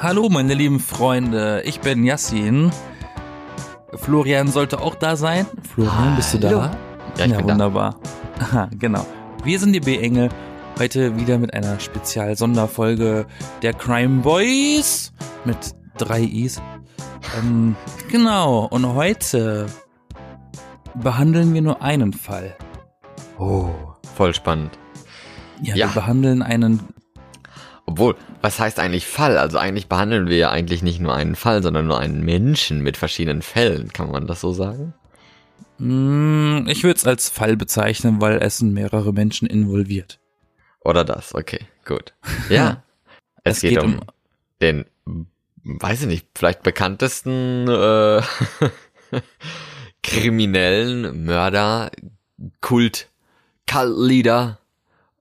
Hallo meine lieben Freunde, ich bin Yassin. Florian sollte auch da sein. Florian, bist du da? Hallo. Ja, ich ja bin da. wunderbar. Aha, genau. Wir sind die B-Engel. Heute wieder mit einer Spezial-Sonderfolge der Crime Boys mit drei Is. Ähm, genau, und heute behandeln wir nur einen Fall. Oh, voll spannend. Ja, Ja. wir behandeln einen Obwohl, was heißt eigentlich Fall? Also eigentlich behandeln wir ja eigentlich nicht nur einen Fall, sondern nur einen Menschen mit verschiedenen Fällen. Kann man das so sagen? Mm, Ich würde es als Fall bezeichnen, weil es sind mehrere Menschen involviert. Oder das? Okay, gut. Ja. es, Es geht, geht um, um- den, weiß ich nicht, vielleicht bekanntesten äh, kriminellen Mörder, Kult, Cult-Leader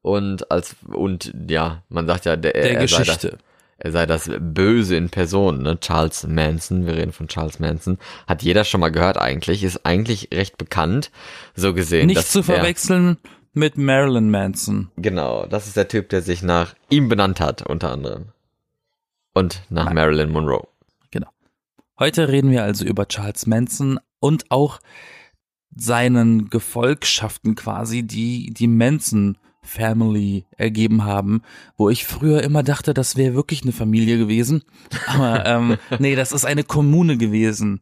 und als und ja, man sagt ja, der, Der er sei das, Geschichte. er sei das Böse in Person, ne? Charles Manson, wir reden von Charles Manson, hat jeder schon mal gehört eigentlich, ist eigentlich recht bekannt, so gesehen. Nicht zu er- verwechseln mit Marilyn Manson. Genau, das ist der Typ, der sich nach ihm benannt hat, unter anderem. Und nach Nein. Marilyn Monroe. Genau. Heute reden wir also über Charles Manson und auch seinen Gefolgschaften quasi, die die Manson Family ergeben haben, wo ich früher immer dachte, das wäre wirklich eine Familie gewesen. Aber ähm, nee, das ist eine Kommune gewesen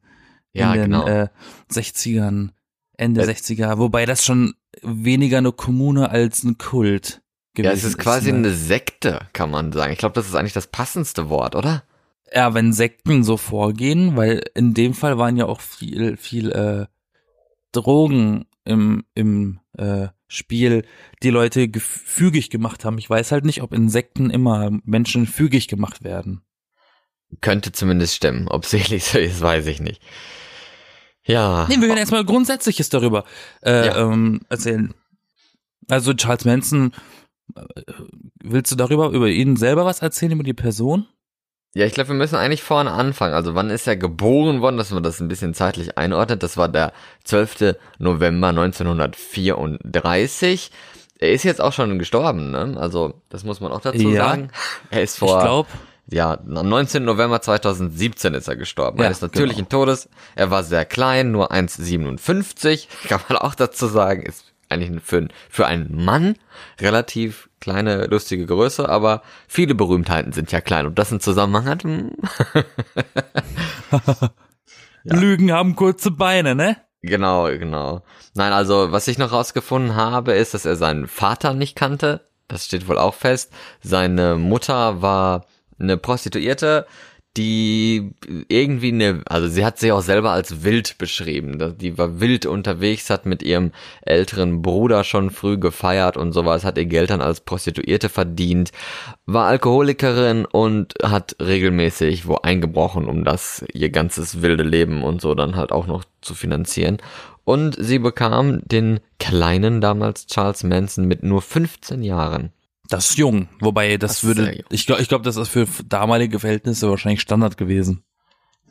Ja, in den genau. äh, 60ern, Ende Äh, 60er, wobei das schon weniger eine Kommune als ein Kult gewesen Ja, es ist quasi ne? eine Sekte, kann man sagen. Ich glaube, das ist eigentlich das passendste Wort, oder? Ja, wenn Sekten so vorgehen, weil in dem Fall waren ja auch viel, viel äh, Drogen im, im äh, Spiel, die Leute gefügig gemacht haben. Ich weiß halt nicht, ob in Sekten immer Menschen fügig gemacht werden. Könnte zumindest stimmen. Ob es ehrlich so ist, weiß ich nicht. Ja. Nee, wir werden erstmal Grundsätzliches darüber äh, Ja. ähm, erzählen. Also Charles Manson, äh, willst du darüber, über ihn selber was erzählen, über die Person? Ja, ich glaube, wir müssen eigentlich vorne anfangen. Also wann ist er geboren worden, dass man das ein bisschen zeitlich einordnet? Das war der 12. November 1934. Er ist jetzt auch schon gestorben, ne? Also das muss man auch dazu Ja. sagen. Er ist Ich vor glaube, Ja, am 19. November 2017 ist er gestorben. Ja, er ist natürlichen Todes. Er war sehr klein, nur 1,57. Kann man auch dazu sagen. Ist eigentlich für, für einen Mann relativ kleine, lustige Größe, aber viele Berühmtheiten sind ja klein und das in Zusammenhang hat. hm, Lügen haben kurze Beine, ne? Genau, genau. Nein, also was ich noch rausgefunden habe, ist, dass er seinen Vater nicht kannte. Das steht wohl auch fest. Seine Mutter war eine Prostituierte, die irgendwie eine, also sie hat sich auch selber als wild beschrieben. Die war wild unterwegs, hat mit ihrem älteren Bruder schon früh gefeiert und sowas, hat ihr Geld dann als Prostituierte verdient, war Alkoholikerin und hat regelmäßig wo eingebrochen, um das ihr ganzes wilde Leben und so dann halt auch noch zu finanzieren. Und sie bekam den kleinen damals Charles Manson mit nur 15 Jahren. Das ist jung, wobei das, Das würde, ich glaube, ich glaube, das ist für damalige Verhältnisse wahrscheinlich Standard gewesen.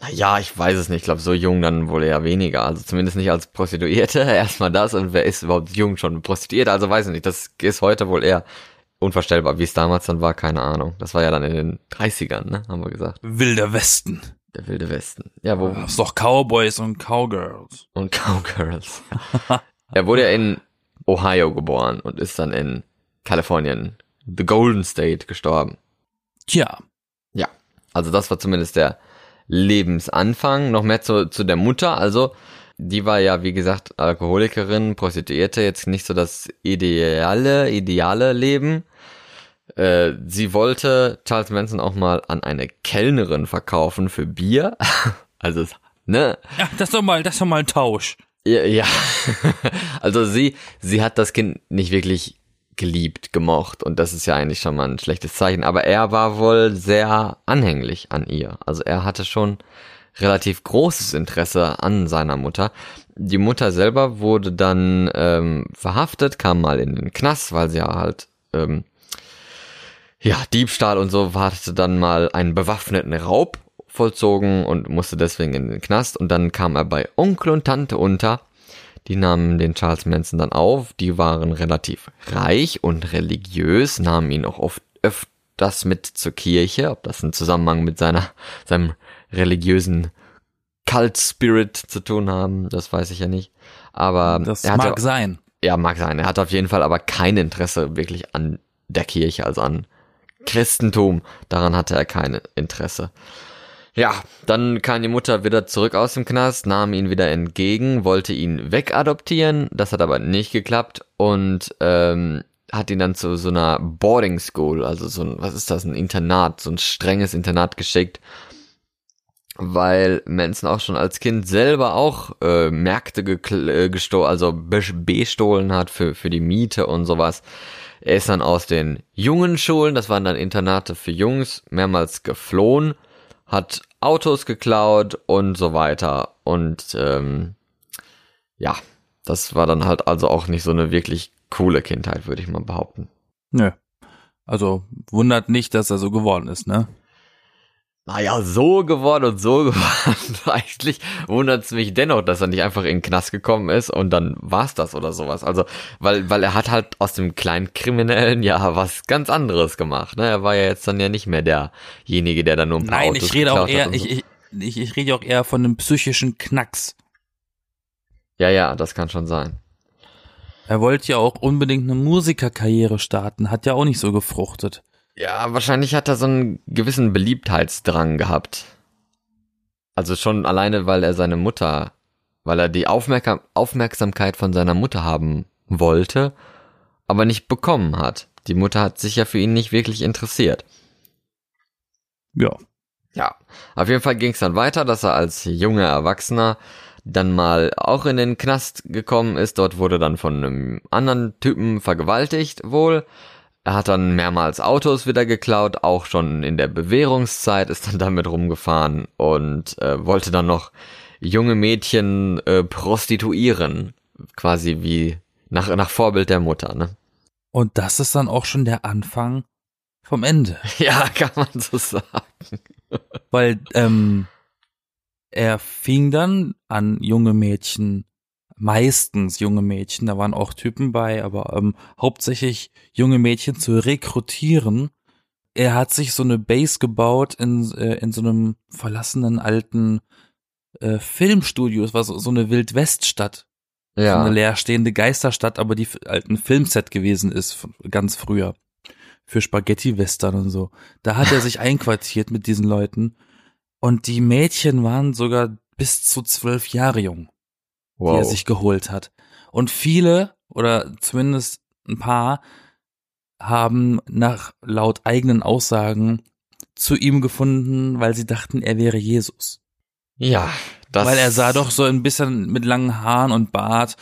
Naja, ich weiß es nicht. Ich glaube, so jung dann wohl eher weniger. Also zumindest nicht als Prostituierte. Erstmal das. Und wer ist überhaupt jung schon prostituiert? Also weiß ich nicht. Das ist heute wohl eher unvorstellbar. Wie es damals dann war, keine Ahnung. Das war ja dann in den 30ern, ne? Haben wir gesagt. Wilder Westen. Der wilde Westen. Ja, wo, Das ist doch Cowboys und Cowgirls. und Cowgirls. er wurde ja in Ohio geboren und ist dann in Kalifornien, the Golden State, gestorben. Tja, Ja, also das war zumindest der Lebensanfang. Noch mehr zu, zu der Mutter. Also, die war ja, wie gesagt, Alkoholikerin, Prostituierte, jetzt nicht so das ideale, ideale Leben. Äh, sie wollte Charles Manson auch mal an eine Kellnerin verkaufen für Bier. Also, ne? ja, das ist doch mal, das ist doch mal ein Tausch. Ja, ja. also sie, sie hat das Kind nicht wirklich geliebt, gemocht und das ist ja eigentlich schon mal ein schlechtes Zeichen. Aber er war wohl sehr anhänglich an ihr. Also er hatte schon relativ großes Interesse an seiner Mutter. Die Mutter selber wurde dann ähm, verhaftet, kam mal in den Knast, weil sie ja halt ähm, ja Diebstahl und so hatte dann mal einen bewaffneten Raub vollzogen und musste deswegen in den Knast und dann kam er bei Onkel und Tante unter. Die nahmen den Charles Manson dann auf. Die waren relativ reich und religiös, nahmen ihn auch oft öfter das mit zur Kirche, ob das einen Zusammenhang mit seiner, seinem religiösen Cult Spirit zu tun haben, das weiß ich ja nicht. Aber Das er mag hatte, sein. ja, mag sein. Er hat auf jeden Fall aber kein Interesse wirklich an der Kirche, also an Christentum. Daran hatte er kein Interesse. Ja, dann kam die Mutter wieder zurück aus dem Knast, nahm ihn wieder entgegen, wollte ihn wegadoptieren. Das hat aber nicht geklappt und ähm, hat ihn dann zu so einer Boarding School, also so ein, was ist das, ein Internat, so ein strenges Internat geschickt, weil Manson auch schon als Kind selber auch äh, Märkte äh, gestohlen, also be- bestohlen hat für, für die Miete und sowas. Er ist dann aus den jungen Schulen, das waren dann Internate für Jungs, mehrmals geflohen, hat Autos geklaut und so weiter. Und ähm, ja, das war dann halt also auch nicht so eine wirklich coole Kindheit, würde ich mal behaupten. Nö. Also wundert nicht, dass er so geworden ist, ne? Naja, so geworden und so geworden. Eigentlich wundert es mich dennoch, dass er nicht einfach in den Knast gekommen ist und dann war's das oder sowas. Also, weil, weil er hat halt aus dem kleinen Kriminellen ja was ganz anderes gemacht. Ne? Er war ja jetzt dann ja nicht mehr derjenige, der dann nur ein paar Nein, Autos ich rede auch eher, und ich, so. ich, ich, ich rede auch eher von einem psychischen Knacks. Ja, ja, das kann schon sein. Er wollte ja auch unbedingt eine Musikerkarriere starten, hat ja auch nicht so gefruchtet. Ja, wahrscheinlich hat er so einen gewissen Beliebtheitsdrang gehabt. Also schon alleine, weil er seine Mutter, weil er die Aufmerksam Aufmerksamkeit von seiner Mutter haben wollte, aber nicht bekommen hat. Die Mutter hat sich ja für ihn nicht wirklich interessiert. Ja. Ja, auf jeden Fall ging es dann weiter, dass er als junger Erwachsener dann mal auch in den Knast gekommen ist. Dort wurde dann von einem anderen Typen vergewaltigt wohl. Er hat dann mehrmals Autos wieder geklaut, auch schon in der Bewährungszeit ist dann damit rumgefahren und äh, wollte dann noch junge Mädchen äh, prostituieren, quasi wie nach, nach Vorbild der Mutter, ne? Und das ist dann auch schon der Anfang vom Ende. Ja, kann man so sagen. Weil ähm, er fing dann an, junge Mädchen, meistens junge Mädchen, da waren auch Typen bei, aber ähm, hauptsächlich junge Mädchen zu rekrutieren. Er hat sich so eine Base gebaut in, äh, in so einem verlassenen alten äh, Filmstudio. Es war so, so eine Wildweststadt. So Ja. eine leerstehende Geisterstadt, aber die alten Filmset gewesen ist, ganz früher. Für Spaghetti-Western und so. Da hat er sich einquartiert mit diesen Leuten. Und die Mädchen waren sogar bis zu zwölf Jahre jung, die er Wow. sich geholt hat. Und viele, oder zumindest ein paar, haben nach laut eigenen Aussagen zu ihm gefunden, weil sie dachten, er wäre Jesus. Ja, das. Weil er sah doch so ein bisschen mit langen Haaren und Bart,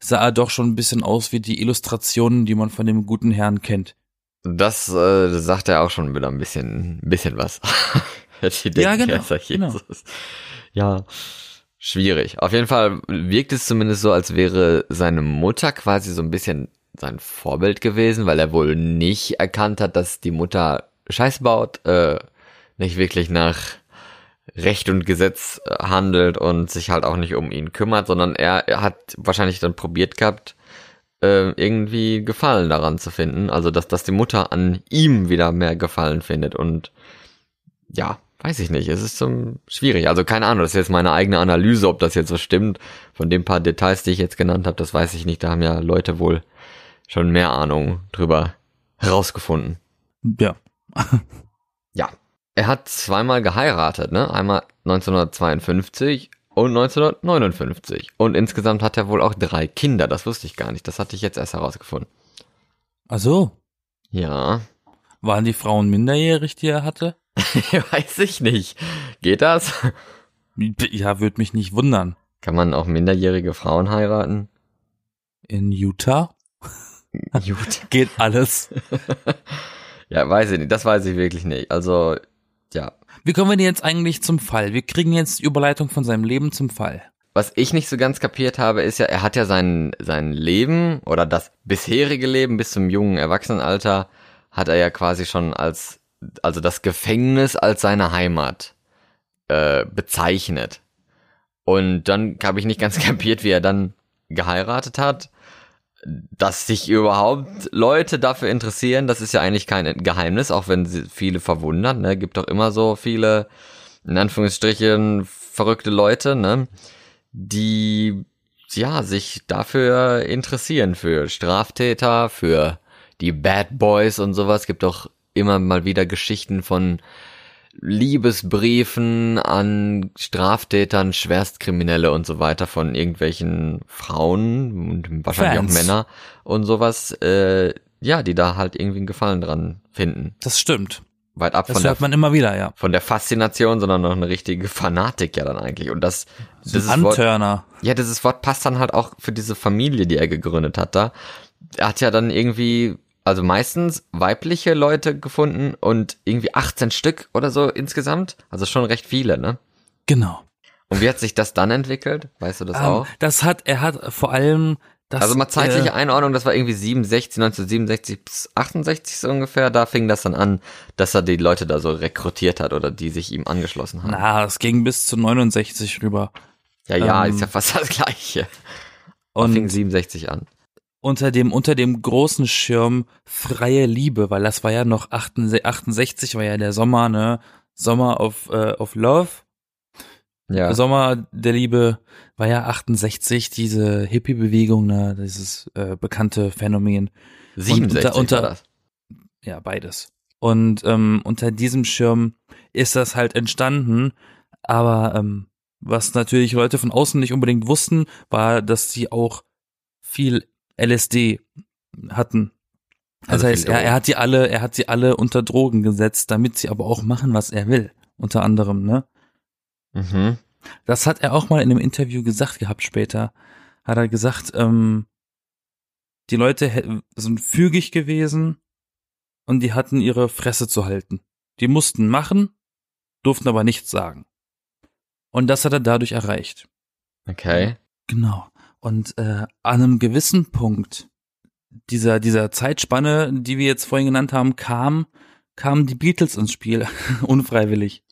sah er doch schon ein bisschen aus wie die Illustrationen, die man von dem guten Herrn kennt. Das äh, sagt er auch schon wieder ein bisschen, ein bisschen was. Ja, genau, genau. Ja, schwierig. Auf jeden Fall wirkt es zumindest so, als wäre seine Mutter quasi so ein bisschen sein Vorbild gewesen, weil er wohl nicht erkannt hat, dass die Mutter Scheiß baut, äh, nicht wirklich nach Recht und Gesetz äh, handelt und sich halt auch nicht um ihn kümmert, sondern er, er hat wahrscheinlich dann probiert gehabt, äh, irgendwie Gefallen daran zu finden. Also, dass, dass die Mutter an ihm wieder mehr Gefallen findet. Und ja, weiß ich nicht. Es ist so schwierig. Also, keine Ahnung, das ist jetzt meine eigene Analyse, ob das jetzt so stimmt. Von den paar Details, die ich jetzt genannt habe, das weiß ich nicht. Da haben ja Leute wohl schon mehr Ahnung drüber herausgefunden. Ja. Ja. Er hat zweimal geheiratet, ne? Einmal 1952 und 1959. Und insgesamt hat er wohl auch drei Kinder. Das wusste ich gar nicht. Das hatte ich jetzt erst herausgefunden. Also, Ja. waren die Frauen minderjährig, die er hatte? Weiß ich nicht. Geht das? Ja, würde mich nicht wundern. Kann man auch minderjährige Frauen heiraten? In Utah Gut. geht alles. Ja, weiß ich nicht. Das weiß ich wirklich nicht. Also, ja. Wie kommen wir denn jetzt eigentlich zum Fall? Wir kriegen jetzt die Überleitung von seinem Leben zum Fall. Was ich nicht so ganz kapiert habe, ist ja, er hat ja sein, sein Leben oder das bisherige Leben bis zum jungen Erwachsenenalter hat er ja quasi schon als, also das Gefängnis als seine Heimat äh, bezeichnet. Und dann habe ich nicht ganz kapiert, wie er dann geheiratet hat. dass sich überhaupt Leute dafür interessieren, das ist ja eigentlich kein Geheimnis, auch wenn sie viele verwundern, ne? Gibt doch immer so viele, in Anführungsstrichen, verrückte Leute, ne? Die, ja, sich dafür interessieren, für Straftäter, für die Bad Boys und sowas. Gibt doch immer mal wieder Geschichten von Liebesbriefen an Straftätern, Schwerstkriminelle und so weiter von irgendwelchen Frauen und wahrscheinlich Fans. auch Männer und sowas, äh, ja, die da halt irgendwie einen Gefallen dran finden. Das stimmt. Weit ab das von hört der, man immer wieder, ja. Von der Faszination, sondern noch eine richtige Fanatik ja dann eigentlich. Und das, so dieses Antörner. Wort, ja, dieses Wort passt dann halt auch für diese Familie, die er gegründet hat da. Er hat ja dann irgendwie also meistens weibliche Leute gefunden und irgendwie 18 Stück oder so insgesamt. Also schon recht viele, ne? Genau. Und wie hat sich das dann entwickelt? Weißt du das um, ähm, auch? Das hat, er hat vor allem das, also mal zeitliche äh, Einordnung, das war irgendwie 67, 1967 bis 68 so ungefähr. Da fing das dann an, dass er die Leute da so rekrutiert hat oder die sich ihm angeschlossen haben. Na, es ging bis zu 69 rüber. Ja, ja, ähm, ist ja fast das Gleiche. Und fing 67 an unter dem unter dem großen Schirm freie Liebe, weil das war ja noch 68 war ja der Sommer, ne? Sommer of äh, of Love. Ja. Sommer der Liebe war ja 68 diese Hippie Bewegung, ne, dieses äh, bekannte Phänomen. 67 unter, unter, das. Ja, beides. Und ähm, unter diesem Schirm ist das halt entstanden, aber ähm, was natürlich Leute von außen nicht unbedingt wussten, war, dass sie auch viel LSD hatten. Das also heißt, er, er hat die alle, er hat sie alle unter Drogen gesetzt, damit sie aber auch machen, was er will. Unter anderem, ne? Mhm. Das hat er auch mal in einem Interview gesagt gehabt später. Hat er gesagt, ähm, die Leute sind fügig gewesen und die hatten ihre Fresse zu halten. Die mussten machen, durften aber nichts sagen. Und das hat er dadurch erreicht. Okay. Genau. Und äh, an einem gewissen Punkt dieser, dieser Zeitspanne, die wir jetzt vorhin genannt haben, kam, kamen die Beatles ins Spiel, unfreiwillig.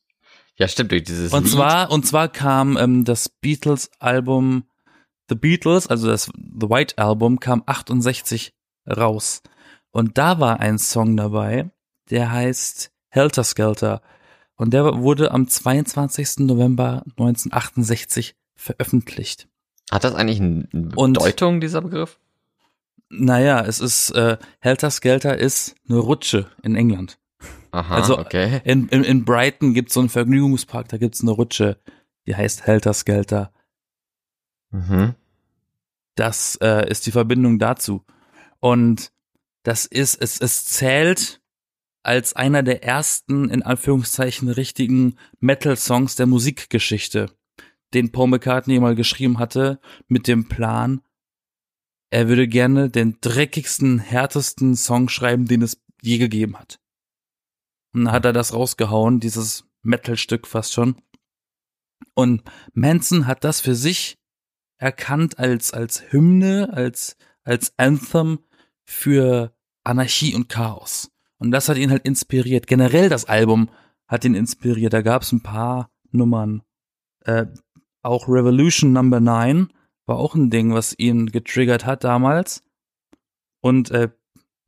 Ja, stimmt, durch dieses Und Lied. zwar, und zwar kam ähm, das Beatles-Album The Beatles, also das The White Album, kam 68 raus. Und da war ein Song dabei, der heißt Helter Skelter. Und der wurde am 22. November 1968 veröffentlicht. Hat das eigentlich eine Bedeutung, Und, dieser Begriff? Naja, es ist, äh, Helter Skelter ist eine Rutsche in England. Aha, also okay. in, in, in Brighton gibt's so einen Vergnügungspark, da gibt's eine Rutsche, die heißt Helter Skelter. Mhm. Das äh, ist die Verbindung dazu. Und das ist, es, es zählt als einer der ersten, in Anführungszeichen, richtigen Metal-Songs der Musikgeschichte den Paul McCartney mal geschrieben hatte, mit dem Plan, er würde gerne den dreckigsten, härtesten Song schreiben, den es je gegeben hat. Und dann hat er das rausgehauen, dieses Metal-Stück fast schon. Und Manson hat das für sich erkannt als, als Hymne, als, als Anthem für Anarchie und Chaos. Und das hat ihn halt inspiriert. Generell das Album hat ihn inspiriert. Da gab es ein paar Nummern. Äh, auch Revolution Number 9 war auch ein Ding, was ihn getriggert hat damals. Und äh,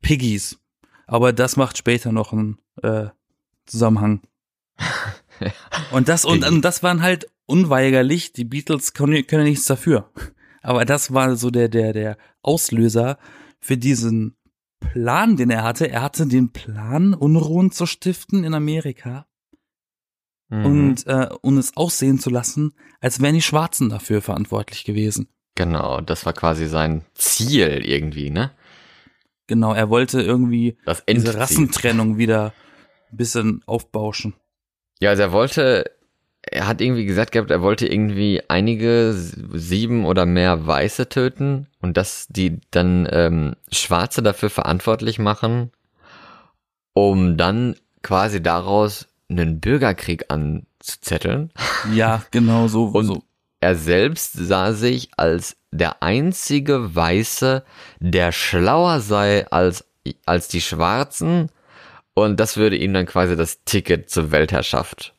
Piggies. Aber das macht später noch einen äh, Zusammenhang. und das und, und das waren halt unweigerlich. Die Beatles können, können nichts dafür. Aber das war so der der der Auslöser für diesen Plan, den er hatte. Er hatte den Plan, Unruhen zu stiften in Amerika mhm. und äh, um es aussehen zu lassen, als wären die Schwarzen dafür verantwortlich gewesen. Genau, das war quasi sein Ziel irgendwie, ne? Genau, er wollte irgendwie das diese Rassentrennung wieder ein bisschen aufbauschen. Ja, also er wollte, er hat irgendwie gesagt gehabt, er wollte irgendwie einige sieben oder mehr Weiße töten und dass die dann ähm, Schwarze dafür verantwortlich machen, um dann quasi daraus einen Bürgerkrieg anzuzetteln. Ja, genau so. Und so. er selbst sah sich als der einzige Weiße, der schlauer sei als, als die Schwarzen. Und das würde ihm dann quasi das Ticket zur Weltherrschaft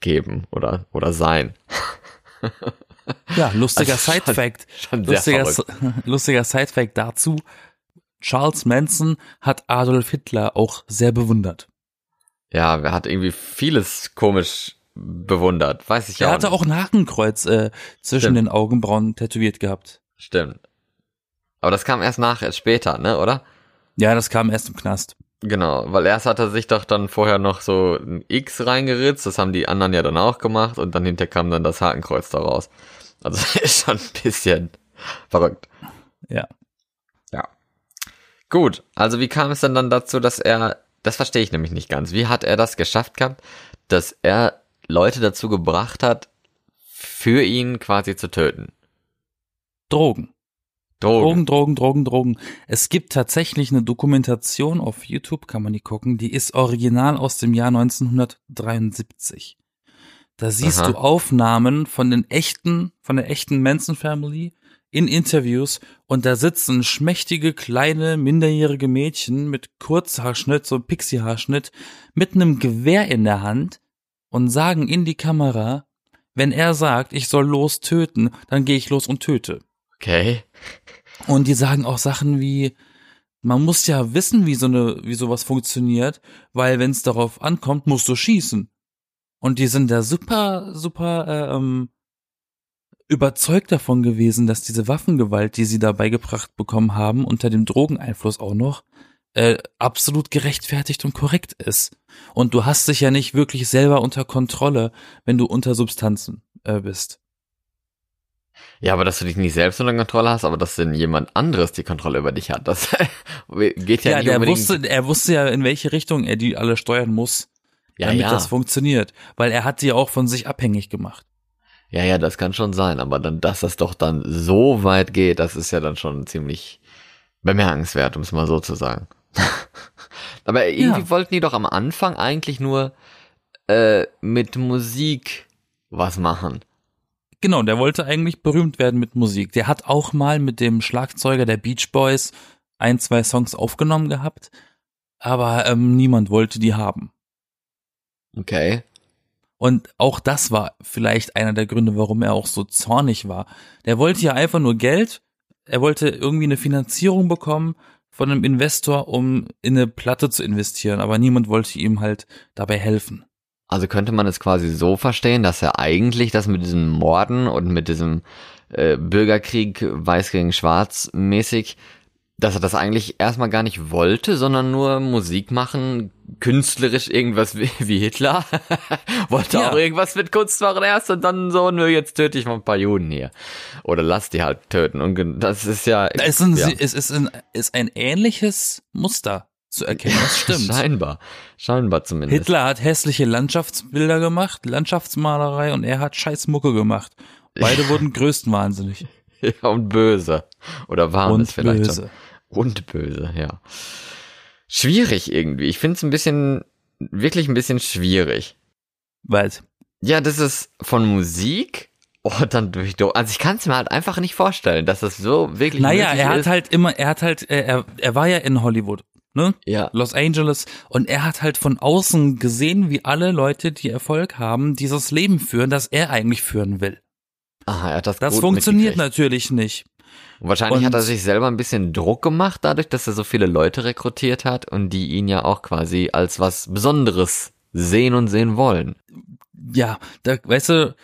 geben oder, oder sein. Ja, lustiger Also Side-Fact. Lustiger, lustiger Side-Fact dazu. Charles Manson hat Adolf Hitler auch sehr bewundert. Ja, er hat irgendwie vieles komisch bewundert. Weiß ich Er auch hatte nicht. auch ein Hakenkreuz äh, zwischen Stimmt. den Augenbrauen tätowiert gehabt. Stimmt. Aber das kam erst nach, erst später, ne, oder? Ja, das kam erst im Knast. Genau, weil erst hat er sich doch dann vorher noch so ein X reingeritzt, das haben die anderen ja dann auch gemacht und dann hinterher kam dann das Hakenkreuz daraus. Also ist schon ein bisschen verrückt. Ja. Ja. Gut, also wie kam es denn dann dazu, dass er, das verstehe ich nämlich nicht ganz, wie hat er das geschafft gehabt, dass er Leute dazu gebracht hat, für ihn quasi zu töten? Drogen. Drogen. Drogen, Drogen, Drogen, Drogen. Es gibt tatsächlich eine Dokumentation auf YouTube, kann man die gucken, die ist original aus dem Jahr 1973. Da siehst Aha. du Aufnahmen von den echten, von der echten Manson Family in Interviews und da sitzen schmächtige, kleine, minderjährige Mädchen mit Kurzhaarschnitt, so Pixie-Haarschnitt, mit einem Gewehr in der Hand und sagen in die Kamera, wenn er sagt, ich soll los töten, dann gehe ich los und töte. Okay. Und die sagen auch Sachen wie, man muss ja wissen, wie so eine, wie sowas funktioniert, weil wenn es darauf ankommt, musst du schießen. Und die sind da super, super äh, ähm, überzeugt davon gewesen, dass diese Waffengewalt, die sie da beigebracht bekommen haben, unter dem Drogeneinfluss auch noch, äh, absolut gerechtfertigt und korrekt ist. Und du hast dich ja nicht wirklich selber unter Kontrolle, wenn du unter Substanzen äh, bist. Ja, aber dass du dich nicht selbst unter Kontrolle hast, aber dass denn jemand anderes die Kontrolle über dich hat, das geht ja, Ja, nicht der unbedingt. wusste, er wusste ja, in welche Richtung er die alle steuern muss, ja, damit ja. das funktioniert. Weil er hat die auch von sich abhängig gemacht. Ja, ja, das kann schon sein, aber dann, dass das doch dann so weit geht, das ist ja dann schon ziemlich bemerkenswert, um es mal so zu sagen. aber irgendwie Ja. wollten die doch am Anfang eigentlich nur äh, mit Musik was machen. Genau, der wollte eigentlich berühmt werden mit Musik. Der hat auch mal mit dem Schlagzeuger der Beach Boys ein, zwei Songs aufgenommen gehabt, aber ähm, niemand wollte die haben. Okay. Und auch das war vielleicht einer der Gründe, warum er auch so zornig war. Der wollte ja einfach nur Geld. Er wollte irgendwie eine Finanzierung bekommen von einem Investor, um in eine Platte zu investieren, aber niemand wollte ihm halt dabei helfen. Also könnte man es quasi so verstehen, dass er eigentlich das mit diesem Morden und mit diesem äh, Bürgerkrieg weiß gegen schwarz mäßig, dass er das eigentlich erstmal gar nicht wollte, sondern nur Musik machen, künstlerisch irgendwas wie, wie Hitler. wollte Ja. auch irgendwas mit Kunst machen erst und dann so, nö, jetzt töte ich mal ein paar Juden hier. Oder lass die halt töten. Und das ist ja... Es ist ein, ja. es ist ein, ist ein ähnliches Muster zu erkennen. Das stimmt. Scheinbar. Scheinbar zumindest. Hitler hat hässliche Landschaftsbilder gemacht, Landschaftsmalerei und er hat scheiß Mucke gemacht. Beide wurden größtenwahnsinnig. Ja, und böse. Oder waren und es vielleicht böse. schon. Und böse, ja. Schwierig irgendwie. Ich finde es ein bisschen, wirklich ein bisschen schwierig. Weil, Ja, das ist von Musik und dann durch, Do- also ich kann es mir halt einfach nicht vorstellen, dass das so wirklich naja, er hat ist. halt immer, er hat halt, er, er war ja in Hollywood, ne? ja, Los Angeles und er hat halt von außen gesehen, wie alle Leute, die Erfolg haben, dieses Leben führen, das er eigentlich führen will. aha, er hat das Das gut funktioniert natürlich nicht. Und wahrscheinlich hat er Und- sich selber ein bisschen Druck gemacht, dadurch, dass er so viele Leute rekrutiert hat und die ihn ja auch quasi als was Besonderes sehen und sehen wollen. Ja, da, weißt du,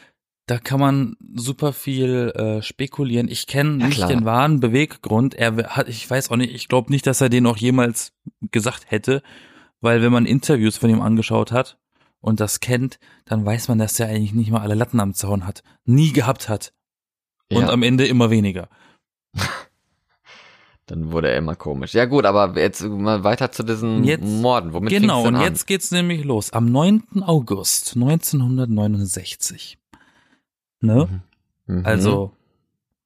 da kann man super viel äh, spekulieren. Ich kenne Ja, nicht klar. den wahren Beweggrund. Er hat, ich weiß auch nicht, ich glaube nicht, dass er den auch jemals gesagt hätte, weil wenn man Interviews von ihm angeschaut hat und das kennt, dann weiß man, dass er eigentlich nicht mal alle Latten am Zaun hat, nie gehabt hat und Ja. am Ende immer weniger. Dann wurde er immer komisch. Ja gut, aber jetzt mal weiter zu diesen Jetzt- Morden. Womit genau, denn und an? jetzt geht's nämlich los. Am 9. August 1969. Ne? Mhm. also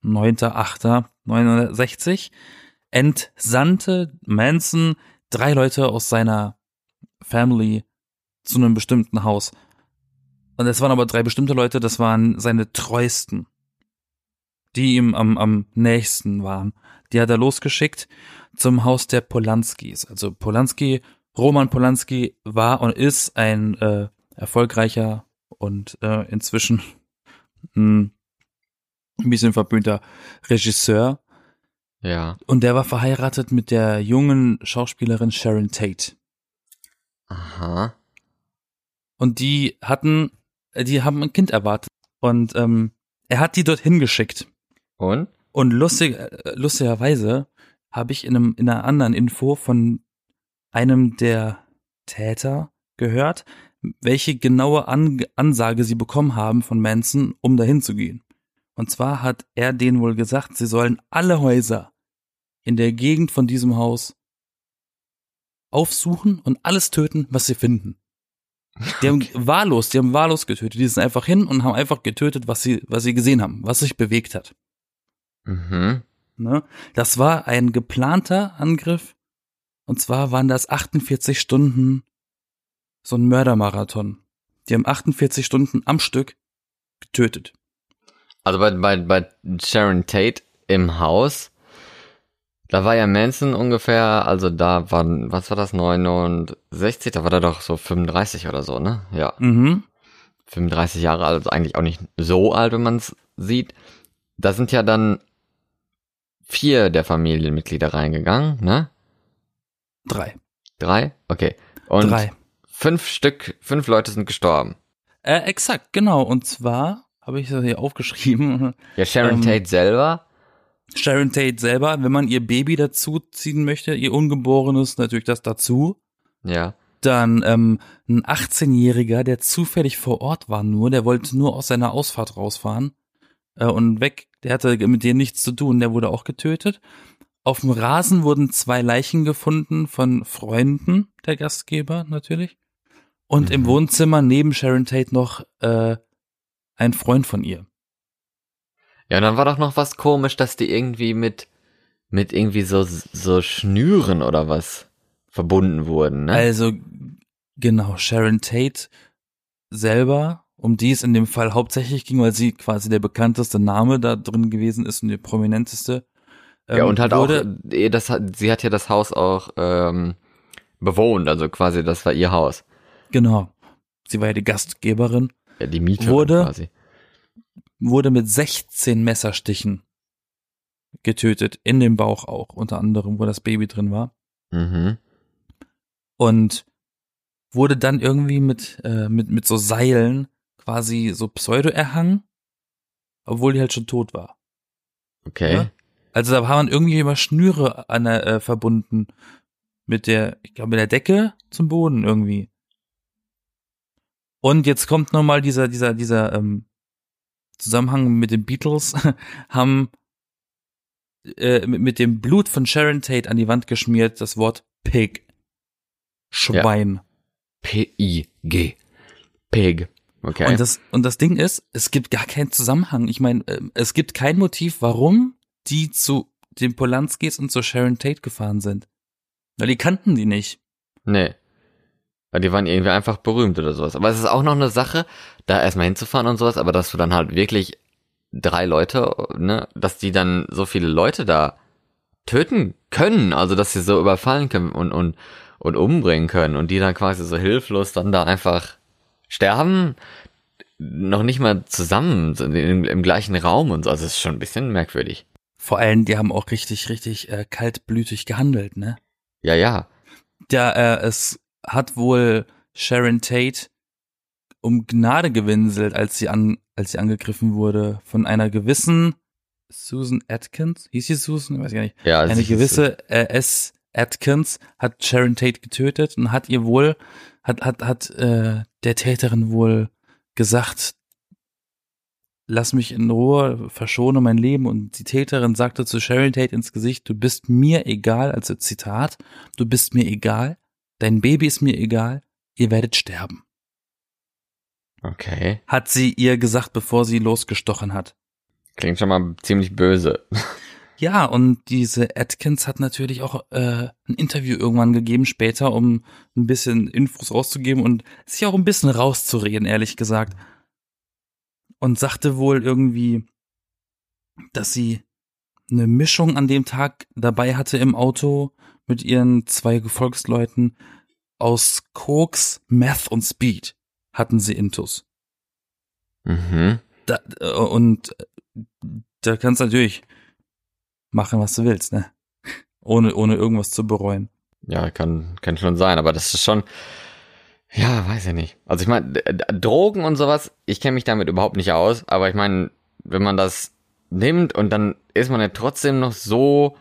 9.8.1960, entsandte Manson drei Leute aus seiner Family zu einem bestimmten Haus. Und es waren aber drei bestimmte Leute, das waren seine treuesten, die ihm am, am nächsten waren. Die hat er losgeschickt zum Haus der Polanskis. Also Polanski, Roman Polanski war und ist ein äh, erfolgreicher und äh, inzwischen mh, ein bisschen verpönter Regisseur. Ja. Und der war verheiratet mit der jungen Schauspielerin Sharon Tate. Aha. Und die hatten, die haben ein Kind erwartet. Und ähm, er hat die dorthin geschickt. Und? Und lustig, äh, lustigerweise habe ich in, einem, in einer anderen Info von einem der Täter gehört, welche genaue An Ansage sie bekommen haben von Manson, um dahin zu gehen. Und zwar hat er denen wohl gesagt, sie sollen alle Häuser in der Gegend von diesem Haus aufsuchen und alles töten, was sie finden. Die haben wahllos, die haben wahllos getötet. Die sind einfach hin und haben einfach getötet, was sie, was sie gesehen haben, was sich bewegt hat. Mhm. Ne? Das war ein geplanter Angriff. Und zwar waren das 48 Stunden so ein Mördermarathon. Die haben 48 Stunden am Stück getötet. Also bei, bei, bei Sharon Tate im Haus, da war ja Manson ungefähr, also da waren, was war das, 69, da war er doch so 35 oder so, ne? Ja. Mhm. 35 Jahre alt, also eigentlich auch nicht so alt, wenn man es sieht. Da sind ja dann vier der Familienmitglieder reingegangen, ne? Drei. Drei? Okay. Und Drei. fünf Stück, fünf Leute sind gestorben. Äh, exakt, genau. Und zwar habe ich das hier aufgeschrieben. Ja, Sharon Ähm, Tate selber. Sharon Tate selber, wenn man ihr Baby dazu ziehen möchte, ihr Ungeborenes, natürlich das dazu. Ja. Dann ähm, ein 18-Jähriger, der zufällig vor Ort war nur, der wollte nur aus seiner Ausfahrt rausfahren äh, und weg. Der hatte mit denen nichts zu tun, der wurde auch getötet. Auf dem Rasen wurden zwei Leichen gefunden von Freunden der Gastgeber natürlich. Und im Mhm. Wohnzimmer neben Sharon Tate noch äh, ein Freund von ihr. Ja, und dann war doch noch was komisch, dass die irgendwie mit, mit irgendwie so, so Schnüren oder was verbunden wurden, ne? Also genau, Sharon Tate selber, um die es in dem Fall hauptsächlich ging, weil sie quasi der bekannteste Name da drin gewesen ist und der prominenteste. ja, ähm, und halt wurde, auch, eh, das hat, sie hat ja das Haus auch ähm, bewohnt, also quasi das war ihr Haus. Genau. Sie war ja die Gastgeberin, Ja, die Mieterin Wurde- quasi. wurde mit 16 Messerstichen getötet, in dem Bauch auch, unter anderem, wo das Baby drin war. Mhm. Und wurde dann irgendwie mit, äh, mit, mit so Seilen quasi so pseudo erhangen, obwohl die halt schon tot war. Okay. Ja. Also da waren irgendwie immer Schnüre an der, äh, verbunden mit der, ich glaube, mit der Decke zum Boden irgendwie. Und jetzt kommt nochmal dieser, dieser, dieser ähm, Zusammenhang mit den Beatles, haben äh, mit, mit dem Blut von Sharon Tate an die Wand geschmiert das Wort Pig. Schwein. P-I-G. Pig. Okay. Und das, und das Ding ist, es gibt gar keinen Zusammenhang. Ich meine, ähm, es gibt kein Motiv, warum die zu den Polanskis und zu Sharon Tate gefahren sind. Weil die kannten die nicht. Nee. Weil die waren irgendwie einfach berühmt oder sowas. Aber es ist auch noch eine Sache, da erstmal hinzufahren und sowas, aber dass du dann halt wirklich drei Leute, ne, dass die dann so viele Leute da töten können, also dass sie so überfallen können und, und, und umbringen können und die dann quasi so hilflos dann da einfach sterben, noch nicht mal zusammen im, im gleichen Raum und so. Also das ist schon ein bisschen merkwürdig. Vor allem, die haben auch richtig, richtig äh, kaltblütig gehandelt, ne? Ja, ja. Der, äh, es hat wohl Sharon Tate um Gnade gewinselt, als sie an, als sie angegriffen wurde von einer gewissen Susan Atkins. Hieß sie Susan? Ich weiß gar nicht. Ja, Eine gewisse äh, S. Atkins hat Sharon Tate getötet und hat ihr wohl, hat, hat, hat äh, der Täterin wohl gesagt, lass mich in Ruhe, verschone mein Leben. Und die Täterin sagte zu Sharon Tate ins Gesicht, du bist mir egal, also Zitat, du bist mir egal, dein Baby ist mir egal, ihr werdet sterben. Okay. Hat sie ihr gesagt, bevor sie losgestochen hat. Klingt schon mal ziemlich böse. Ja, und diese Atkins hat natürlich auch äh, ein Interview irgendwann gegeben später, um ein bisschen Infos rauszugeben und sich auch ein bisschen rauszureden, ehrlich gesagt. Und sagte wohl irgendwie, dass sie eine Mischung an dem Tag dabei hatte im Auto mit ihren zwei Gefolgsleuten aus Koks, Meth und Speed hatten sie Intus. Mhm. Da, äh, und da kannst du natürlich machen, was du willst, ne? Ohne, ohne irgendwas zu bereuen. Ja, kann, kann schon sein, aber das ist schon, ja, weiß ich nicht. Also ich meine, Drogen und sowas, ich kenne mich damit überhaupt nicht aus, aber ich meine, wenn man das nimmt und dann ist man ja trotzdem noch so.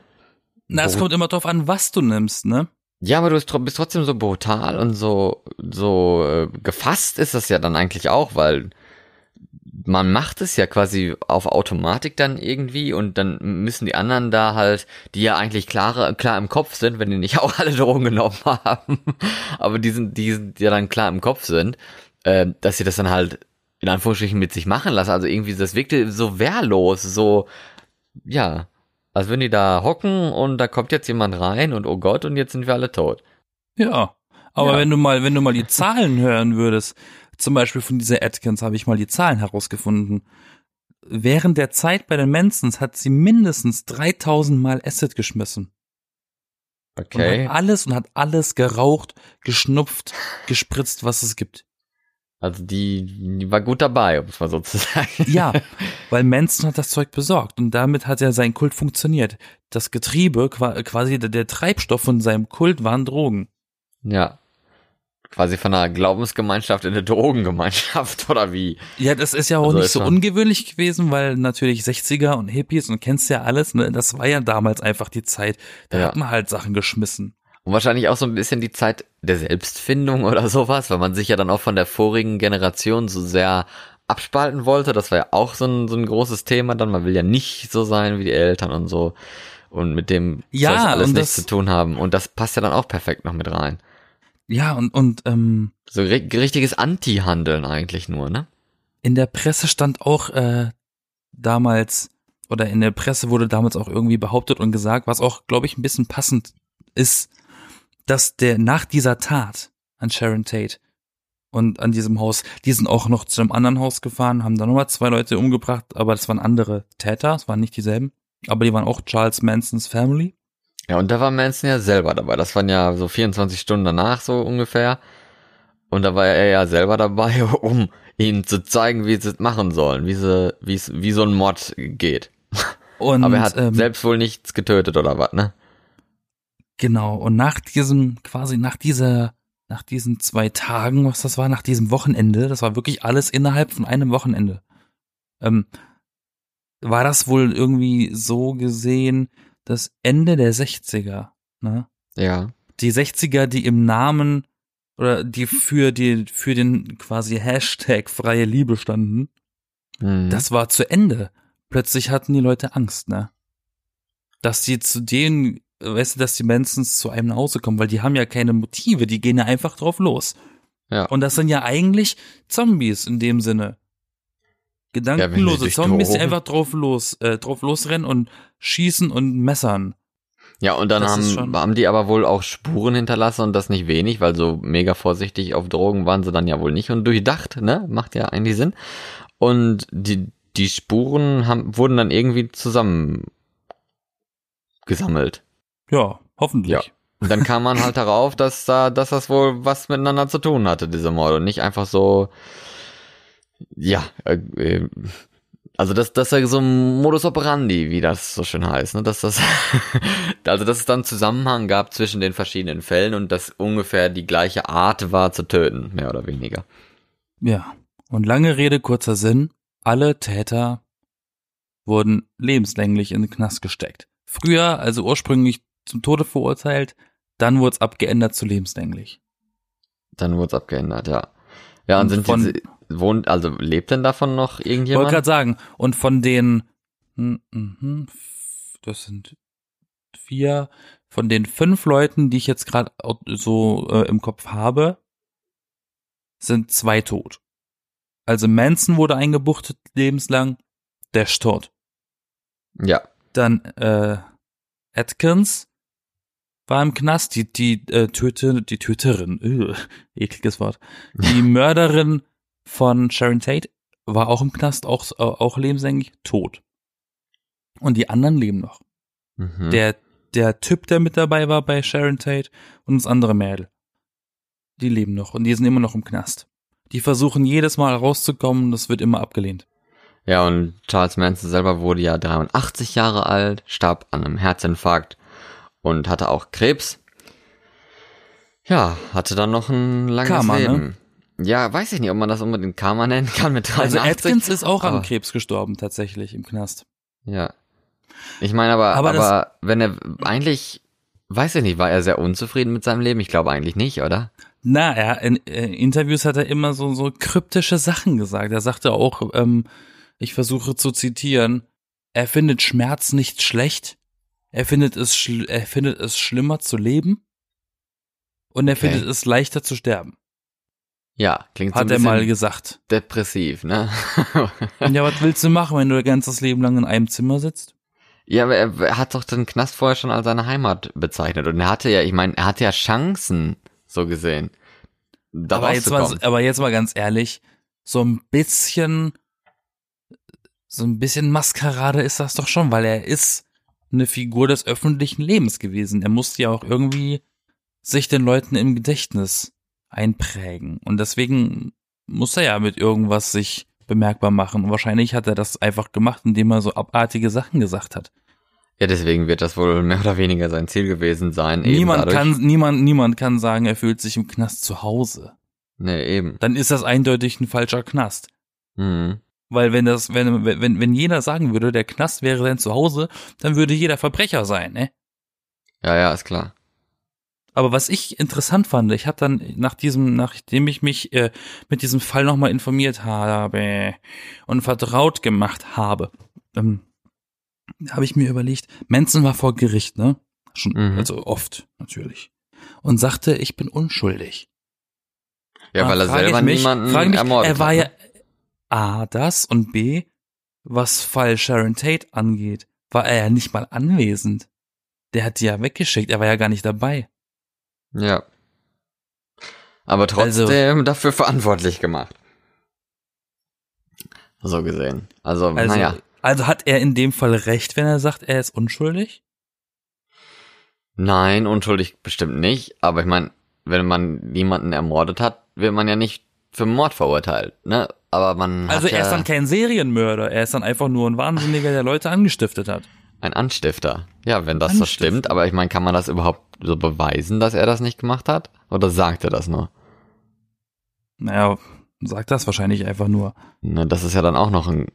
Na, es kommt immer drauf an, was du nimmst, ne? Ja, aber du bist trotzdem so brutal und so, so äh, gefasst ist das ja dann eigentlich auch, weil man macht es ja quasi auf Automatik dann irgendwie und dann müssen die anderen da halt, die ja eigentlich klar, klar im Kopf sind, wenn die nicht auch alle Drogen genommen haben, aber die sind, die, sind ja dann klar im Kopf sind, äh, dass sie das dann halt in Anführungsstrichen mit sich machen lassen. Also irgendwie, das wirkte so wehrlos, so, ja, als würden die da hocken und da kommt jetzt jemand rein und oh Gott, und jetzt sind wir alle tot. Ja. Aber ja. wenn du mal, wenn du mal die Zahlen hören würdest, zum Beispiel von dieser Atkins habe ich mal die Zahlen herausgefunden. Während der Zeit bei den Mansons hat sie mindestens 3000 Mal Acid geschmissen. Okay. Und hat alles und hat alles geraucht, geschnupft, gespritzt, was es gibt. Also die, die war gut dabei, um es mal so zu sagen. Ja, weil Manson hat das Zeug besorgt und damit hat ja sein Kult funktioniert. Das Getriebe, quasi der Treibstoff von seinem Kult waren Drogen. Ja quasi von einer Glaubensgemeinschaft in eine Drogengemeinschaft oder wie? Ja, das ist ja auch also nicht so ungewöhnlich gewesen, weil natürlich 60er und Hippies und kennst ja alles, ne? Das war ja damals einfach die Zeit. Da ja. hat man halt Sachen geschmissen. Und wahrscheinlich auch so ein bisschen die Zeit der Selbstfindung oder sowas, weil man sich ja dann auch von der vorigen Generation so sehr abspalten wollte. Das war ja auch so ein, so ein großes Thema dann. Man will ja nicht so sein wie die Eltern und so. Und mit dem ja, alles nichts zu tun haben. Und das passt ja dann auch perfekt noch mit rein. Ja, und, und ähm, so richtiges Anti-Handeln eigentlich nur, ne? In der Presse stand auch äh, damals, oder in der Presse wurde damals auch irgendwie behauptet und gesagt, was auch, glaube ich, ein bisschen passend ist, dass der nach dieser Tat an Sharon Tate und an diesem Haus, die sind auch noch zu einem anderen Haus gefahren, haben da nochmal zwei Leute umgebracht, aber das waren andere Täter, es waren nicht dieselben, aber die waren auch Charles Mansons Family. Ja, und da war Manson ja selber dabei. Das waren ja so 24 Stunden danach so ungefähr. Und da war er ja selber dabei, um ihnen zu zeigen, wie sie es machen sollen, wie sie, wie es, wie so ein Mod geht. Und, Aber er hat ähm, selbst wohl nichts getötet oder was, ne? Genau. Und nach diesem, quasi nach dieser, nach diesen zwei Tagen, was das war, nach diesem Wochenende, das war wirklich alles innerhalb von einem Wochenende, ähm, war das wohl irgendwie so gesehen, das Ende der 60er, ne? Ja. Die 60er, die im Namen oder die für die für den quasi Hashtag freie Liebe standen, mhm. das war zu Ende. Plötzlich hatten die Leute Angst, ne? Dass die zu denen, weißt du, dass die Mansons zu einem nach Hause kommen, weil die haben ja keine Motive, die gehen ja einfach drauf los. Ja. Und das sind ja eigentlich Zombies in dem Sinne. Gedankenlose ja, Zombies, die einfach drauf los, äh, drauf losrennen und schießen und messern. Ja, und dann haben, haben die aber wohl auch Spuren hinterlassen und das nicht wenig, weil so mega vorsichtig auf Drogen waren sie dann ja wohl nicht und durchdacht, ne? Macht ja eigentlich Sinn. Und die, die Spuren haben, wurden dann irgendwie zusammen gesammelt. Ja, hoffentlich. Ja. Und dann kam man halt darauf, dass da, dass das wohl was miteinander zu tun hatte, diese Morde. Und nicht einfach so, ja, äh, äh, also das, das ist ja so ein Modus operandi, wie das so schön heißt, ne? Dass das, also dass es dann Zusammenhang gab zwischen den verschiedenen Fällen und dass ungefähr die gleiche Art war zu töten, mehr oder weniger. Ja. Und lange Rede, kurzer Sinn. Alle Täter wurden lebenslänglich in den Knast gesteckt. Früher, also ursprünglich zum Tode verurteilt, dann wurde es abgeändert zu lebenslänglich. Dann wurde es abgeändert, ja. Ja, und, und sind von, diese, wohnt, also lebt denn davon noch irgendjemand? Wollte gerade sagen, und von den, hm, hm, hm, das sind vier, von den fünf Leuten, die ich jetzt gerade so äh, im Kopf habe, sind zwei tot. Also Manson wurde eingebuchtet lebenslang, der ist tot. Ja. Dann äh, Atkins war im Knast, die die äh, Töte, die Töterin, äh, ekliges Wort, die Mörderin von Sharon Tate war auch im Knast, auch, äh, auch lebenslänglich tot. Und die anderen leben noch. Mhm. Der, der Typ, der mit dabei war bei Sharon Tate und das andere Mädel. Die leben noch und die sind immer noch im Knast. Die versuchen jedes Mal rauszukommen, das wird immer abgelehnt. Ja, und Charles Manson selber wurde ja 83 Jahre alt, starb an einem Herzinfarkt und hatte auch Krebs. Ja, hatte dann noch ein langes Karma, ne? Ja, weiß ich nicht, ob man das unbedingt Karma nennen kann mit 83. Also Atkins ist auch an aber- Krebs gestorben, tatsächlich, im Knast. Ja. Ich meine aber, Aber aber, wenn er eigentlich, weiß ich nicht, war er sehr unzufrieden mit seinem Leben? Ich glaube eigentlich nicht, oder? Na, er, in äh, Interviews hat er immer so, so kryptische Sachen gesagt. Er sagte auch, ähm, ich versuche zu zitieren, er findet Schmerz nicht schlecht. Er findet es, schl er findet es schlimmer zu leben. Und er Okay. findet es leichter zu sterben. Ja, klingt so Hat ein er mal gesagt. depressiv, ne? Ja, was willst du machen, wenn du dein ganzes Leben lang in einem Zimmer sitzt? ja, aber er, hat doch den Knast vorher schon als seine Heimat bezeichnet und er hatte ja, ich meine, er hatte ja Chancen, so gesehen, da aber jetzt, mal, aber jetzt mal ganz ehrlich, so ein bisschen, so ein bisschen Maskerade ist das doch schon, weil er ist eine Figur des öffentlichen Lebens gewesen. Er musste ja auch irgendwie sich den Leuten im Gedächtnis einprägen. Und deswegen muss er ja mit irgendwas sich bemerkbar machen. Und wahrscheinlich hat er das einfach gemacht, indem er so abartige Sachen gesagt hat. Ja, deswegen wird das wohl mehr oder weniger sein Ziel gewesen sein. Niemand kann, niemand, niemand kann sagen, er fühlt sich im Knast zu Hause. Nee, eben. Dann ist das eindeutig ein falscher Knast. Mhm. Weil wenn das, wenn, wenn, wenn jeder sagen würde, der Knast wäre sein Zuhause, dann würde jeder Verbrecher sein, ne? Ja, ja, ist klar. Aber was ich interessant fand, ich habe dann nach diesem, nachdem ich mich äh, mit diesem Fall nochmal informiert habe und vertraut gemacht habe, ähm, habe ich mir überlegt, Manson war vor Gericht, ne? Schon, Mhm. also oft natürlich. Und sagte, ich bin unschuldig. Ja, weil er selber ich mich, niemanden frage mich, ermordet er war hat. ja ne? A, das und B, was Fall Sharon Tate angeht, war er ja nicht mal anwesend. Der hat die ja weggeschickt, er war ja gar nicht dabei. Ja. Aber Also- trotzdem dafür verantwortlich gemacht. So gesehen. Also, Also, naja. also hat er in dem Fall recht, wenn er sagt, er ist unschuldig? Nein, unschuldig bestimmt nicht. Aber ich meine, wenn man jemanden ermordet hat, wird man ja nicht für Mord verurteilt, ne? Aber man Also er ja ist dann kein Serienmörder, er ist dann einfach nur ein Wahnsinniger, der Leute angestiftet hat. Ein Anstifter. Ja, wenn das so stimmt. Aber ich meine, kann man das überhaupt so beweisen, dass er das nicht gemacht hat? Oder sagt er das nur? Naja, sagt das wahrscheinlich einfach nur. Ne, das ist ja dann auch noch ein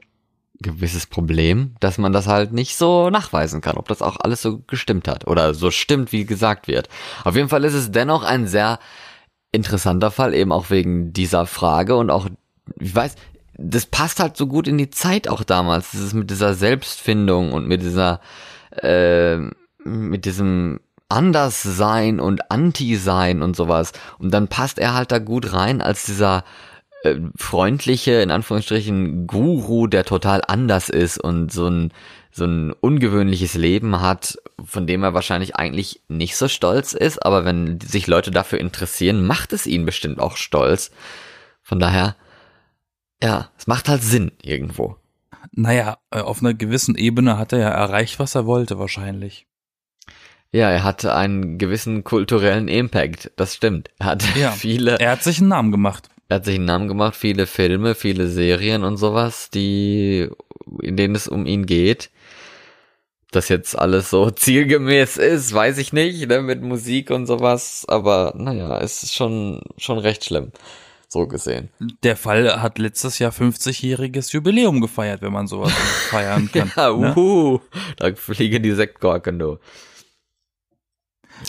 gewisses Problem, dass man das halt nicht so nachweisen kann, ob das auch alles so gestimmt hat oder so stimmt, wie gesagt wird. Auf jeden Fall ist es dennoch ein sehr interessanter Fall, eben auch wegen dieser Frage und auch, ich weiß, das passt halt so gut in die Zeit auch damals, dieses mit dieser Selbstfindung und mit dieser, äh, mit diesem Anderssein und Anti-Sein und sowas. Und dann passt er halt da gut rein als dieser äh, freundliche, in Anführungsstrichen, Guru, der total anders ist und so ein, so ein ungewöhnliches Leben hat, von dem er wahrscheinlich eigentlich nicht so stolz ist, aber wenn sich Leute dafür interessieren, macht es ihn bestimmt auch stolz. Von daher, ja, es macht halt Sinn irgendwo. Naja, äh, auf einer gewissen Ebene hat er ja erreicht, was er wollte, wahrscheinlich. Ja, er hatte einen gewissen kulturellen Impact, das stimmt. Er hat Ja, viele, Er hat sich einen Namen gemacht. er hat sich einen Namen gemacht, viele Filme, viele Serien und sowas, die, in denen es um ihn geht. Das jetzt alles so zielgemäß ist, weiß ich nicht, ne, mit Musik und sowas, aber naja, es ist schon, schon recht schlimm. So gesehen. Der Fall hat letztes Jahr 50-jähriges Jubiläum gefeiert, wenn man sowas feiern kann. Ja, ne? uhu, da fliegen die Sektkorken, du.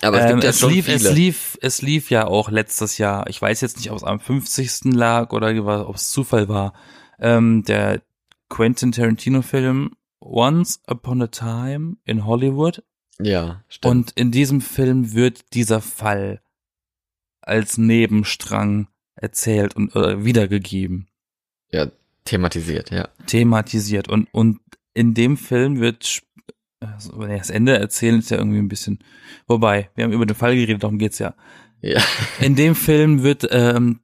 Aber es Ähm, gibt ja es, schon lief, viele. es lief, es lief ja auch letztes Jahr. Ich weiß jetzt nicht, ob es am 50. lag oder ob es Zufall war. Ähm, der Quentin Tarantino-Film Once Upon a Time in Hollywood. ja, stimmt. Und in diesem Film wird dieser Fall als Nebenstrang erzählt und äh, wiedergegeben, ja, thematisiert, ja. thematisiert. Und, und in dem Film wird also, nee, das Ende erzählen ist ja irgendwie ein bisschen. Wobei, wir haben über den Fall geredet, darum geht's ja. Ja. In dem Film wird ähm,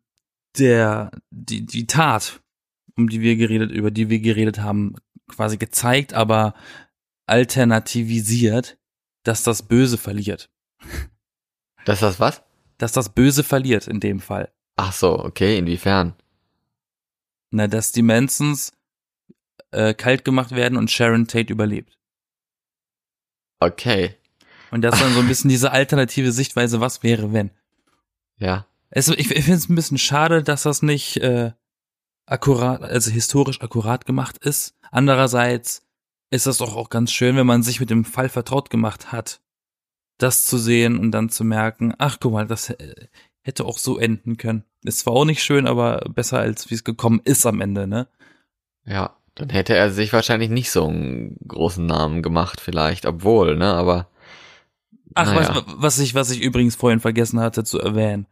der die die Tat, um die wir geredet über die wir geredet haben, quasi gezeigt, aber alternativisiert, dass das Böse verliert, Das ist das was? dass das Böse verliert in dem Fall. Ach so, okay, inwiefern? Na, dass die Mansons äh, kalt gemacht werden und Sharon Tate überlebt. Okay. Und das dann so ein bisschen diese alternative Sichtweise, was wäre, wenn. Ja. Es, ich ich finde es ein bisschen schade, dass das nicht äh, akkurat, also historisch akkurat gemacht ist. Andererseits ist das doch auch ganz schön, wenn man sich mit dem Fall vertraut gemacht hat, das zu sehen und dann zu merken, ach guck mal, das äh, hätte auch so enden können. Ist zwar auch nicht schön, aber besser als wie es gekommen ist am Ende, ne? Ja. Dann hätte er sich wahrscheinlich nicht so einen großen Namen gemacht, vielleicht, obwohl, ne, aber. Ach, naja. was, was ich, was ich übrigens vorhin vergessen hatte zu erwähnen.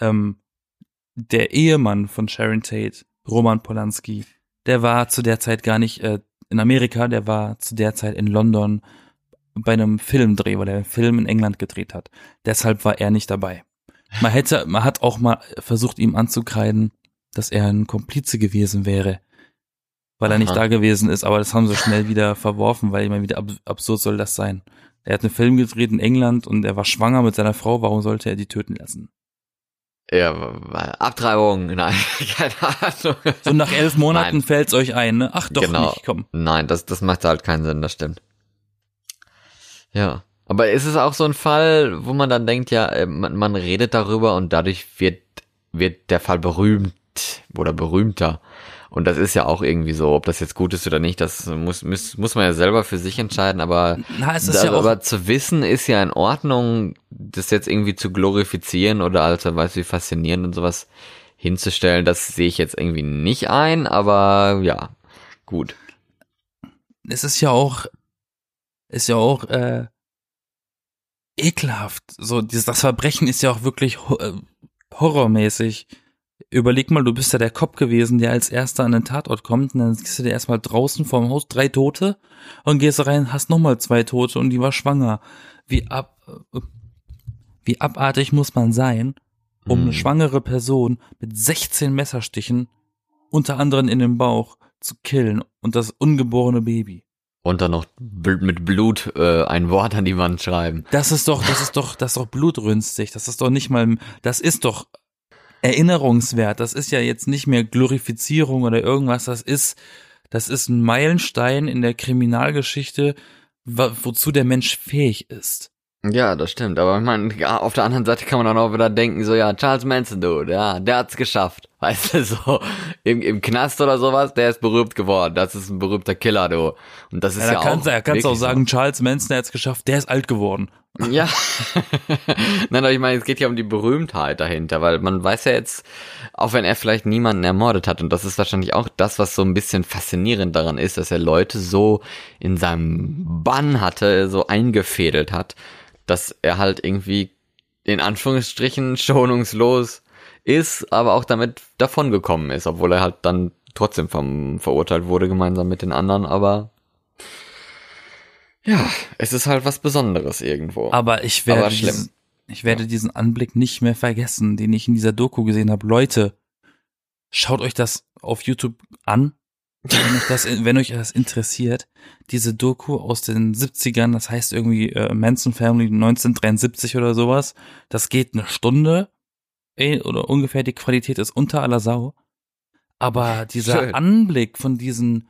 Ähm, der Ehemann von Sharon Tate, Roman Polanski, der war zu der Zeit gar nicht äh, in Amerika, der war zu der Zeit in London bei einem Filmdreh, weil er einen Film in England gedreht hat. Deshalb war er nicht dabei. Man hätte, man hat auch mal versucht, ihm anzukreiden, dass er ein Komplize gewesen wäre, weil er nicht Aha. da gewesen ist, aber das haben sie schnell wieder verworfen, weil immer wieder ab absurd soll das sein. Er hat einen Film gedreht in England und er war schwanger mit seiner Frau, warum sollte er die töten lassen? Ja, Abtreibung, nein, keine Ahnung. So nach elf Monaten Nein. fällt's euch ein, ne? Ach doch Genau. nicht, komm. Nein, das, das macht halt keinen Sinn, das stimmt. Ja. Aber ist es auch so ein Fall, wo man dann denkt, ja, äh, man, man redet darüber und dadurch wird, wird der Fall berühmt oder berühmter. Und das ist ja auch irgendwie so, ob das jetzt gut ist oder nicht, das muss, muss, muss man ja selber für sich entscheiden, aber, Na, es ist da, ja aber zu wissen ist ja in Ordnung, das jetzt irgendwie zu glorifizieren oder als weißt du, wie faszinierend und sowas hinzustellen, das sehe ich jetzt irgendwie nicht ein, aber ja, gut. es ist ja auch, ist ja auch, äh, ekelhaft. So, dieses, das Verbrechen ist ja auch wirklich äh, horrormäßig. Überleg mal, du bist ja der Cop gewesen, der als erster an den Tatort kommt und dann siehst du dir erstmal draußen vorm Haus drei Tote und gehst rein, hast nochmal zwei Tote und die war schwanger. Wie ab, äh, wie abartig muss man sein, um eine schwangere Person mit 16 Messerstichen, unter anderem in den Bauch, zu killen und das ungeborene Baby. Und dann noch mit Blut äh, ein Wort an die Wand schreiben. Das ist doch, das ist doch, das ist doch blutrünstig. Das ist doch nicht mal, das ist doch erinnerungswert. Das ist ja jetzt nicht mehr Glorifizierung oder irgendwas. Das ist, das ist ein Meilenstein in der Kriminalgeschichte, wozu der Mensch fähig ist. Ja, das stimmt. Aber ich meine, auf der anderen Seite kann man auch noch wieder denken, so ja, Charles Manson, du, ja, der hat's geschafft. Weißt du, so im, im Knast oder sowas, der ist berühmt geworden. Das ist ein berühmter Killer, du. Und das ist Ja, ja, kannst, auch. da kannst du auch sagen, Charles Manson hat's geschafft, der ist alt geworden. So. Ja. Nein, aber ich meine, es geht ja um die Berühmtheit dahinter, weil man weiß ja jetzt, auch wenn er vielleicht niemanden ermordet hat, und das ist wahrscheinlich auch das, was so ein bisschen faszinierend daran ist, dass er Leute so in seinem Bann hatte, so eingefädelt hat, dass er halt irgendwie in Anführungsstrichen schonungslos ist, aber auch damit davongekommen ist, obwohl er halt dann trotzdem vom, verurteilt wurde, gemeinsam mit den anderen, aber ja, es ist halt was Besonderes irgendwo. Aber ich werde, Aber schlimm. diesen, ich werde diesen Anblick nicht mehr vergessen, den ich in dieser Doku gesehen habe. Leute, schaut euch das auf YouTube an. Wenn euch das, wenn euch das interessiert, diese Doku aus den 70ern, das heißt irgendwie äh, Manson Family 1973 oder sowas, das geht eine Stunde oder ungefähr die Qualität ist unter aller Sau. Aber dieser Schön. Anblick von diesen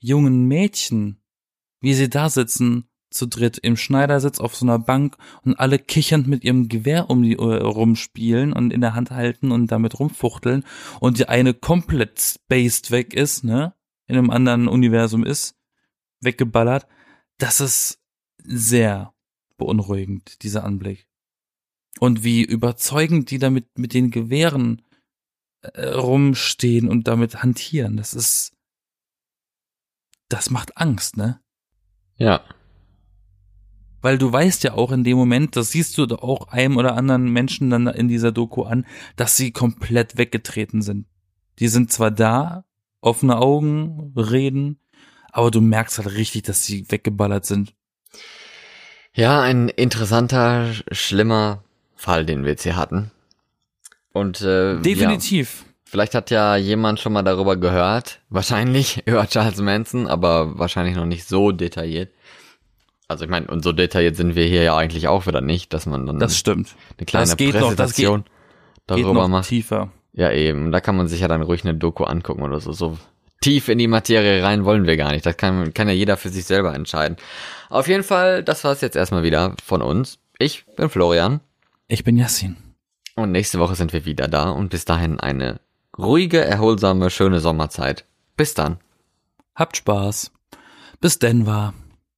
jungen Mädchen, wie sie da sitzen, zu dritt im Schneidersitz auf so einer Bank und alle kichernd mit ihrem Gewehr um die äh, rumspielen und in der Hand halten und damit rumfuchteln und die eine komplett spaced weg ist, ne, in einem anderen Universum ist, weggeballert, das ist sehr beunruhigend, dieser Anblick. Und wie überzeugend die damit mit den Gewehren äh, rumstehen und damit hantieren, das ist, das macht Angst, ne? ja. Weil du weißt ja auch in dem Moment, das siehst du auch einem oder anderen Menschen dann in dieser Doku an, dass sie komplett weggetreten sind. Die sind zwar da, offene Augen, reden, aber du merkst halt richtig, dass sie weggeballert sind. Ja, ein interessanter, schlimmer Fall, den wir jetzt hier hatten. Und äh, Ja, Definitiv. vielleicht hat ja jemand schon mal darüber gehört, wahrscheinlich über Charles Manson, aber wahrscheinlich noch nicht so detailliert. Also ich meine, und so detailliert sind wir hier ja eigentlich auch wieder nicht, dass man dann Das stimmt. eine kleine das geht noch, das geht- Präsentation Geht darüber noch macht. tiefer. Ja, eben. Da kann man sich ja dann ruhig eine Doku angucken oder so. So tief in die Materie rein wollen wir gar nicht. Das kann, kann ja jeder für sich selber entscheiden. Auf jeden Fall, das war es jetzt erstmal wieder von uns. Ich bin Florian. Ich bin Yassin. Und nächste Woche sind wir wieder da und bis dahin eine ruhige, erholsame, schöne Sommerzeit. Bis dann. Habt Spaß. Bis Denver.